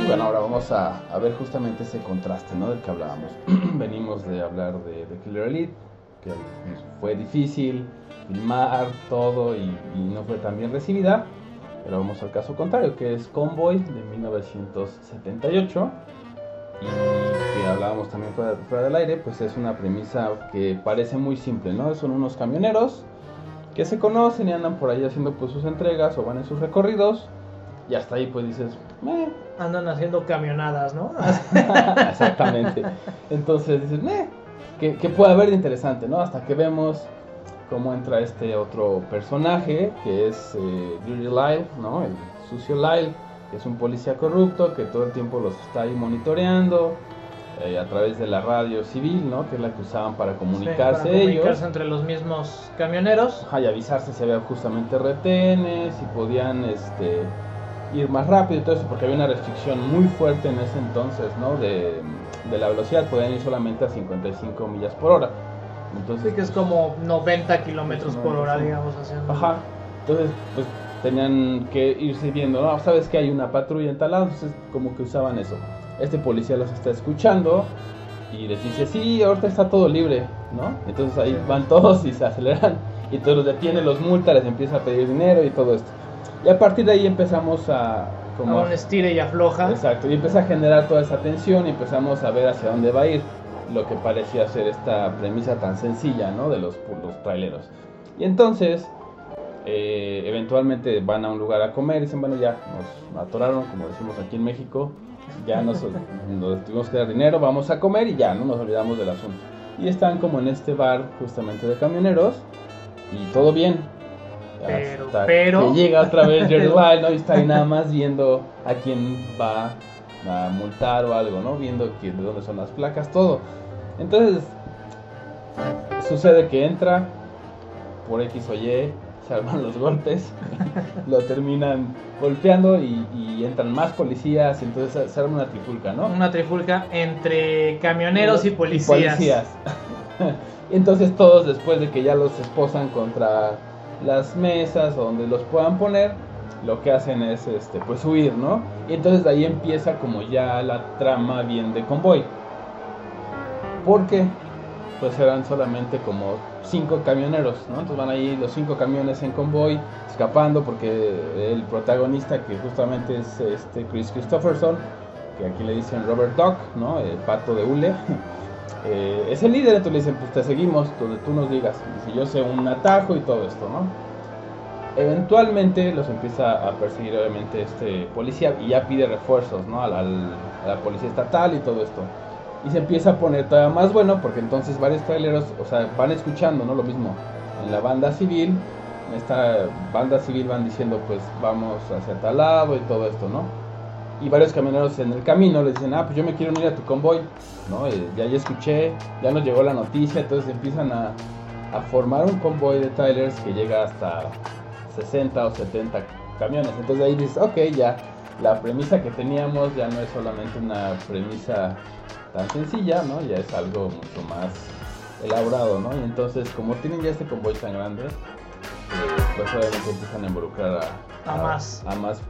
Y bueno, ahora vamos a, a ver justamente ese contraste ¿no? del que hablábamos. Venimos de hablar de, de Killer Elite, que fue difícil filmar todo y, y no fue tan bien recibida. Pero vamos al caso contrario, que es Convoy de 1978. y que hablábamos también fuera, fuera, del aire, pues es una premisa que parece muy simple, ¿no? Son unos camioneros que se conocen y andan por ahí haciendo pues sus entregas o van en sus recorridos y hasta ahí pues dices, Meh. andan haciendo camionadas, ¿no? Exactamente. Entonces dices, Meh, ¿qué, ¿qué, puede haber de interesante, ¿no? Hasta que vemos cómo entra este otro personaje que es eh, Lyle, ¿no? El sucio Lyle que es un policía corrupto que todo el tiempo los está ahí monitoreando eh, a través de la radio civil, ¿no? Que es la que usaban para comunicarse, sí, para comunicarse entre los mismos camioneros. Ajá, y avisarse si había justamente retenes, si podían este, ir más rápido y todo eso, porque había una restricción muy fuerte en ese entonces, ¿no? De, de la velocidad, podían ir solamente a 55 millas por hora. Entonces, sí, que es como 90 kilómetros por hora, digamos, haciendo. Ajá. Entonces, pues tenían que irse viendo, no, sabes que hay una patrulla en tal lado, entonces como que usaban eso. Este policía los está escuchando y les dice, sí, ahorita está todo libre, ¿no? Entonces ahí van todos y se aceleran y todos los detiene, los multa, les empieza a pedir dinero y todo esto. Y a partir de ahí empezamos a... Como a un estire y afloja. Exacto, y empieza a generar toda esa tensión y empezamos a ver hacia dónde va a ir lo que parecía ser esta premisa tan sencilla, ¿no? De los, los traileros. Y entonces eh, eventualmente van a un lugar a comer y dicen, bueno, ya nos atoraron, como decimos aquí en México, ya nos, nos tuvimos que dar dinero, vamos a comer y ya, no nos olvidamos del asunto. Y están como en este bar justamente de camioneros y todo bien. Pero, pero... Que llega otra vez Jerry Lyle, ¿no? Y está ahí nada más viendo a quién va a multar o algo, ¿no? Viendo que, de dónde son las placas, todo. Entonces, sucede que entra por X o Y, se arman los golpes, lo terminan golpeando y, entran más policías, entonces se arma una trifulca, ¿no? Una trifulca entre camioneros y policías. Y policías. entonces todos después de que ya los esposan contra las mesas o donde los puedan poner, lo que hacen es este pues huir, ¿no? Y entonces de ahí empieza como ya la trama bien de convoy. Porque pues eran solamente como cinco camioneros, ¿no? Entonces van ahí los cinco camiones en convoy, escapando porque el protagonista, que justamente es este Chris Christopherson, que aquí le dicen Robert Duck, ¿no? El pato de Hule, eh, es el líder, entonces le dicen, pues te seguimos donde tú nos digas. Dice, yo sé un atajo y todo esto, ¿no? Eventualmente los empieza a perseguir obviamente este policía y ya pide refuerzos, ¿no? a la policía estatal y todo esto y se empieza a poner todavía más bueno porque entonces varios traileros, o sea, van escuchando, ¿no? Lo mismo en la banda civil, en esta banda civil van diciendo pues vamos hacia tal lado y todo esto, ¿no? Y varios camioneros en el camino les dicen, ah, pues yo me quiero unir a tu convoy, ¿no? Ya ya escuché, ya nos llegó la noticia, entonces empiezan a, a formar un convoy de trailers que llega hasta 60 o 70 camiones. Entonces ahí dices, ok, ya la premisa que teníamos ya no es solamente una premisa tan sencilla, ¿no? Ya es algo mucho más elaborado, ¿no? Y entonces, como tienen ya este convoy tan grande, eh, pues obviamente empiezan a involucrar a, más. a más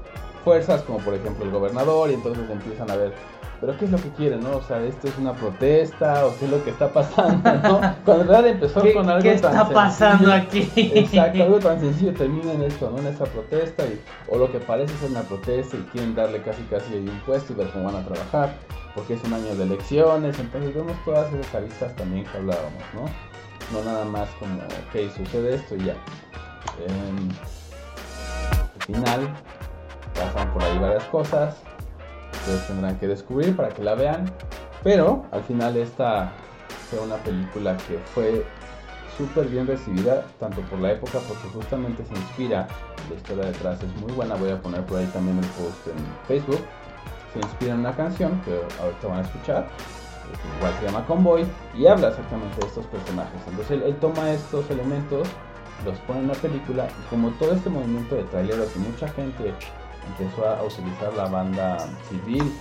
fuerzas, como por ejemplo el gobernador, y entonces empiezan a ver pero ¿qué es lo que quieren, no? O sea, ¿esto es una protesta o qué es lo que está pasando, no? Cuando en realidad empezó con algo ¿qué está pasando aquí? Exacto, algo tan sencillo termina en esto, ¿no? En esta protesta, y, o lo que parece ser una protesta y quieren darle casi casi un puesto y ver cómo van a trabajar, porque es un año de elecciones, entonces vemos todas esas aristas también que hablábamos, ¿no? No nada más como, ok, sucede esto y ya. Em, al final pasan por ahí varias cosas ustedes tendrán que descubrir para que la vean. Pero al final esta fue una película que fue súper bien recibida, tanto por la época, porque justamente se inspira, la historia detrás es muy buena, voy a poner por ahí también el post en Facebook, se inspira en una canción que ahorita van a escuchar, igual se llama Convoy, y habla exactamente de estos personajes. Entonces él, toma estos elementos, los pone en la película, y como todo este movimiento de traileros y mucha gente empezó a utilizar la banda civil,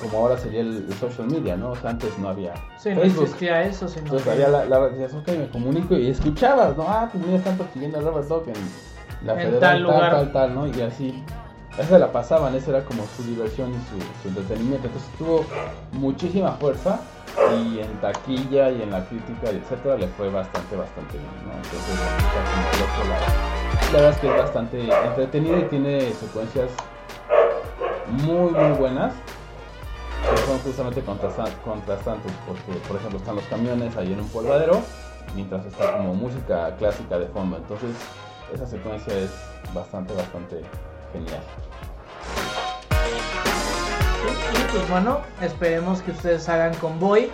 como ahora sería el, social media, ¿no? O sea, antes no había sí, Facebook. no existía eso, sino Entonces había la, la que me comunico y escuchabas, ¿no? Ah, pues mira, están persiguiendo a Robert Dog en la federal, tal, tal, tal, tal, ¿no? Y así, esa la pasaban, esa era como su diversión y su, entretenimiento. Entonces tuvo muchísima fuerza y en taquilla y en la crítica, etcétera, le fue bastante, bastante bien, ¿no? Entonces, la verdad es que es bastante entretenida y tiene secuencias muy muy buenas que son justamente contrastantes, porque por ejemplo están los camiones ahí en un polvadero, mientras está como música clásica de fondo. Entonces esa secuencia es bastante, bastante genial. Y pues bueno, esperemos que ustedes hagan convoy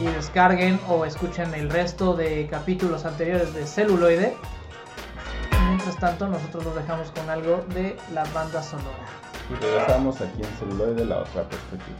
y descarguen o escuchen el resto de capítulos anteriores de celuloide. Mientras tanto, nosotros nos dejamos con algo de la banda sonora. Y regresamos aquí en celuloide la otra perspectiva.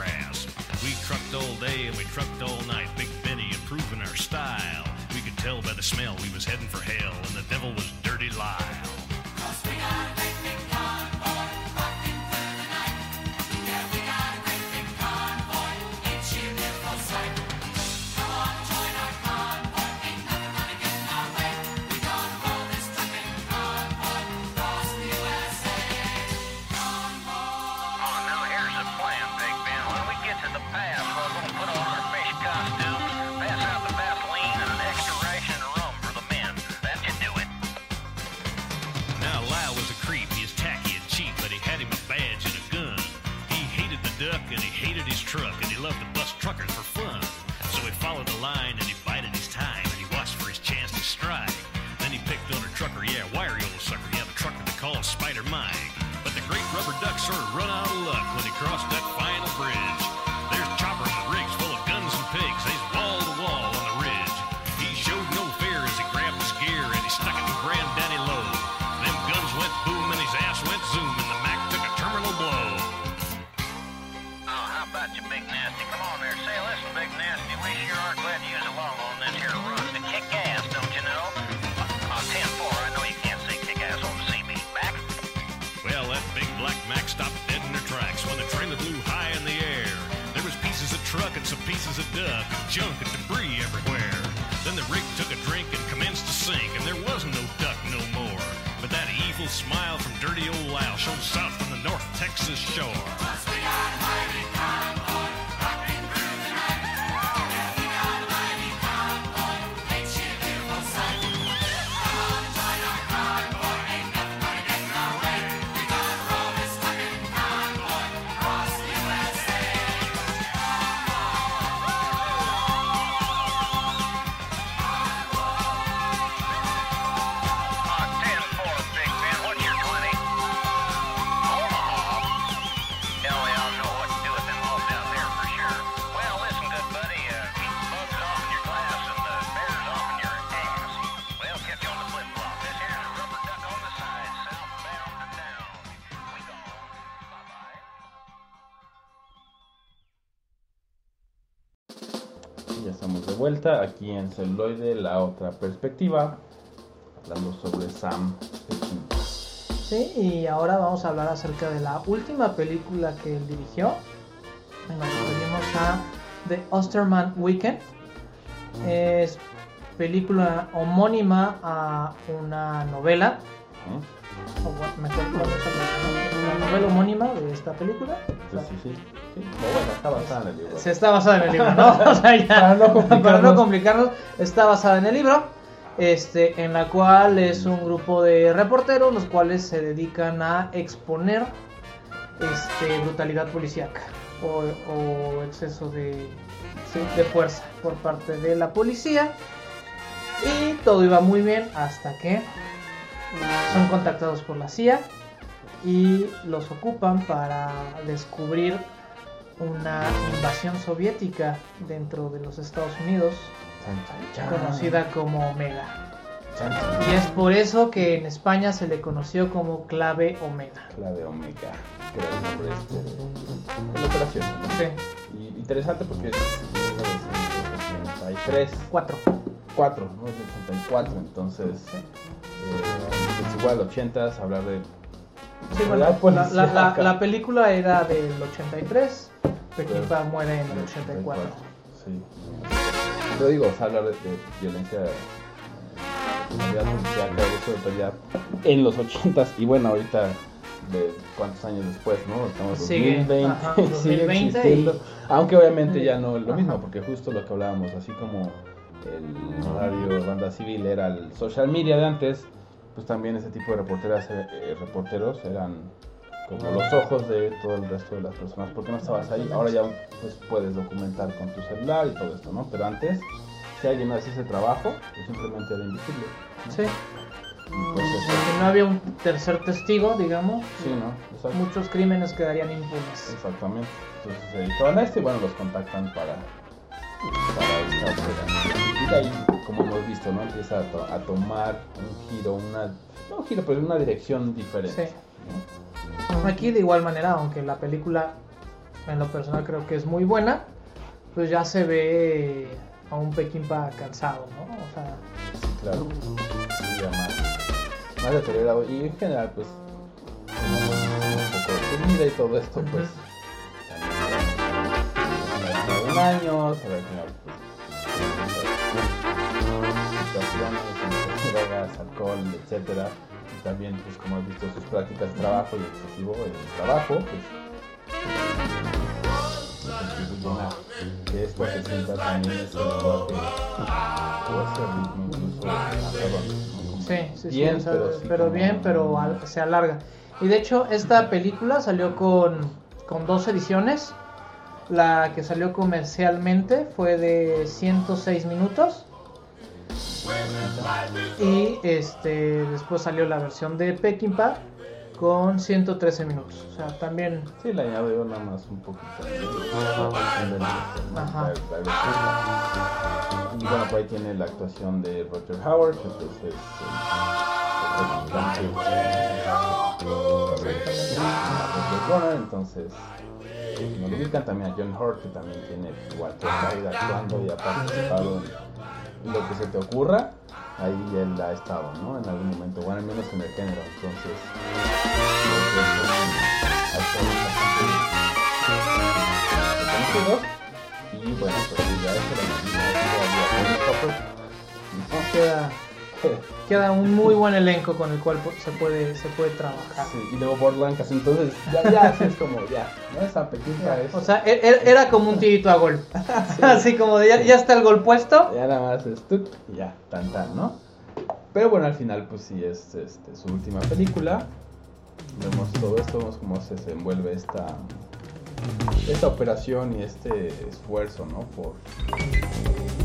grass. We trucked all day and we trucked all night, Big Benny improving our style. We could tell by the smell we was heading for hell, and the devil was Dirty Lyle. Vuelta aquí en celuloide, la otra perspectiva, hablando sobre Sam Sí, y ahora vamos a hablar acerca de la última película que él dirigió. Nos referimos a The Osterman Weekend. Es película homónima a una novela. O mejor, novela homónima de esta película. Sí, sí, sí. sí. No, bueno, está basada en el libro. Se está basada en el libro, ¿no? O sea, ya, Para no complicarnos. para no complicarnos, está basada en el libro, este, en la cual es un grupo de reporteros los cuales se dedican a exponer este, brutalidad policíaca o, o exceso de, sí, de fuerza por parte de la policía. Y todo iba muy bien hasta que son contactados por la CIA y los ocupan para descubrir una invasión soviética dentro de los Estados Unidos, Chan, chan, chan. conocida como Omega. Y es por eso que en España se le conoció como clave Omega. La de Omega, que era el nombre este de de la operación. ¿no? Sí, Y interesante porque es 1983. cuatro. 4, ¿no? Es del 84, entonces. Eh, es igual, 80 hablar de. Sí, bueno, la, la- la- la película era del 83, Peckinpah muere en el 84. Sí. Lo digo, o sea, hablar de, de violencia. autoridad en los 80 y bueno, ahorita de cuántos años después, ¿no? Estamos en Sigue, 2020, ajá, sigue 2020 existiendo. y- Aunque obviamente ya no es lo Ajá. mismo, porque justo lo que hablábamos, así como el radio banda civil era el social media de antes, pues también ese tipo de reporteras, eh, eh, reporteros eran como los ojos de todo el resto de las personas, porque no estabas ahí. Ahora ya pues puedes documentar con tu celular y todo esto, ¿no? Pero antes, si alguien no hacía ese trabajo, pues simplemente era invisible. ¿no? Sí, Y pues eso, porque no había un tercer testigo, digamos, sí, ¿no? Exacto. muchos crímenes quedarían impunes. Exactamente. Entonces se dedicaban a esto y bueno, los contactan para, para esta operación. Y de ahí, como hemos visto, ¿no? Empieza a, to- a tomar un giro, una, no un giro, pero una dirección diferente. Sí. ¿no? Aquí de igual manera, aunque la película en lo personal creo que es muy buena, pues ya se ve a un Peckinpah cansado, ¿no? O sea, Claro. Sí, ya más, más deteriorado. Y en general, pues, tenemos un poco de su vida y todo esto, pues. Ya años, a ver, final, pues. drogas, alcohol, etcétera. Y también, pues, como has visto, sus prácticas de trabajo y excesivo el trabajo, pues. contribuyen a que esto se sienta también ese lenguaje o ese ritmo incluso ¿no? Sí, sí, sí, bien, pero, sí pero bien, pero se alarga. Y de hecho, esta película salió con, con dos ediciones. La que salió comercialmente fue de 106 minutos. Y este después salió la versión de Peckinpah con 113 minutos. O sea, también Sí, le añadió nada más un poquito. Ajá. Y bueno, por ahí tiene la actuación de Roger Howard, que pues es el representante de entonces no ubican también a John Hurt, que también tiene igual que actuando y ha participado en lo que se te ocurra, ahí él ha estado, ¿no? En algún momento, bueno, al menos en el género, entonces y bueno pues ya eso lo nos queda, queda un muy buen elenco con el cual se puede, se puede trabajar. sí, y luego por blancas entonces ya ya así es como ya no esa pequeña es O sea, e- e- era como un tirito a gol. Así como de ya, ya está el gol puesto. ya nada más es tuc, y ya tan tan no pero bueno al final pues sí es este, su última película vemos todo esto vemos cómo se desenvuelve esta esta operación y este esfuerzo no por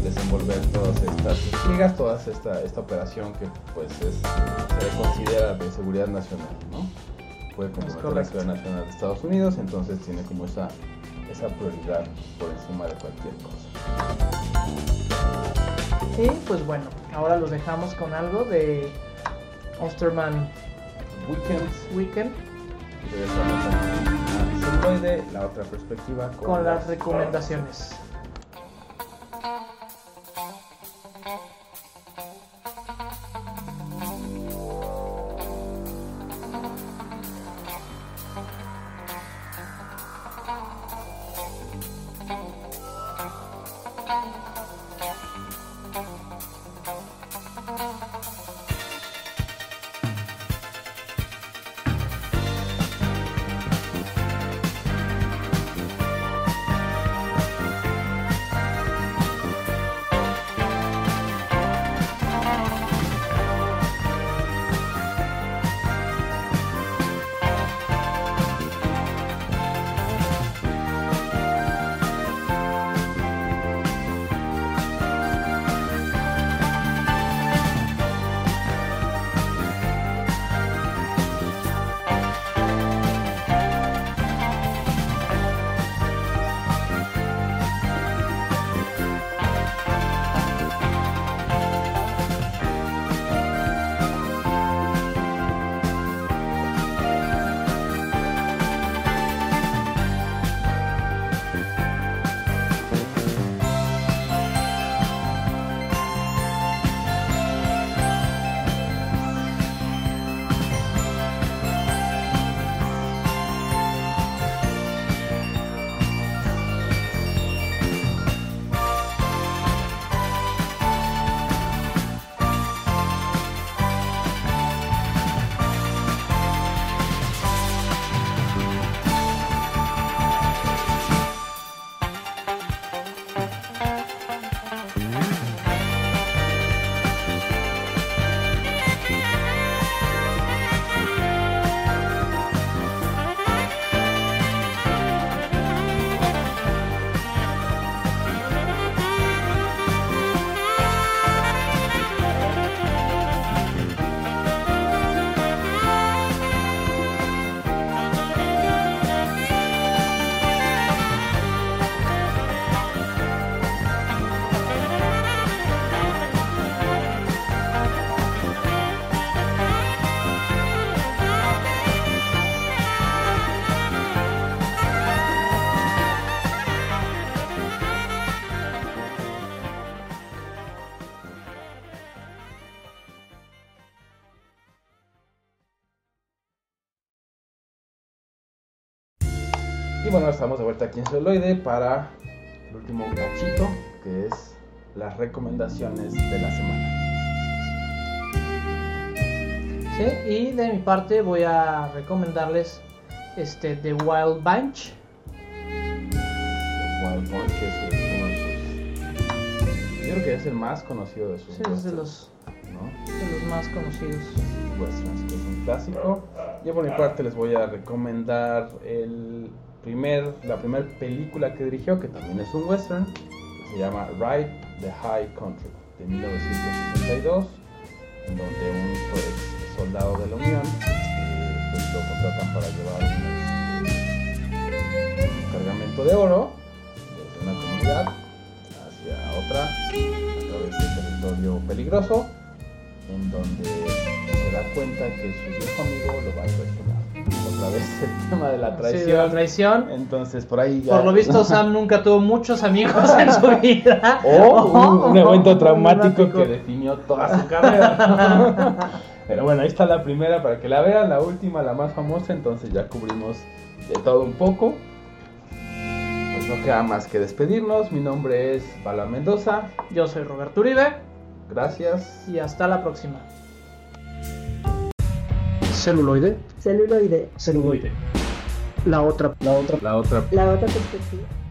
desenvolver todas estas intrigas toda esta esta operación que pues es se considera de seguridad nacional no puede comprometer la seguridad nacional de Estados Unidos entonces tiene como esa esa prioridad por encima de cualquier cosa. Y pues bueno, ahora los dejamos con algo de Osterman Weekend. Y regresamos a la otra perspectiva con, con las recomendaciones. Bueno, estamos de vuelta aquí en Celuloide para el último cachito, que es las recomendaciones de la semana. Sí, y de mi parte voy a recomendarles este The Wild Bunch. Wild Bunch es uno de sus... Yo creo que es el más conocido de sus Sí, es de los, ¿no? de los más conocidos. westerns, que es un clásico. Yo por mi parte les voy a recomendar el primer, la primera película que dirigió, que también es un western, se llama Ride the High Country, de 1962, en donde un ex soldado de la Unión eh, pues lo contratan para llevar unos- un cargamento de oro desde una comunidad hacia otra a través de territorio peligroso en donde se da cuenta que su viejo amigo lo va a traicionar. Otra vez el tema de la Sí, traición. de la traición. Entonces por ahí ya... Por lo visto, Sam nunca tuvo muchos amigos en su vida. O un, un evento traumático. que definió toda su carrera. Pero bueno, ahí está la primera para que la vean, la última, la más famosa, entonces ya cubrimos de todo un poco. Pues no queda más que despedirnos. Mi nombre es Bala Mendoza. Yo soy Roberto Uribe Gracias. y hasta la próxima. Celuloide. Celuloide. Celuloide. La otra. La otra. La otra La otra perspectiva.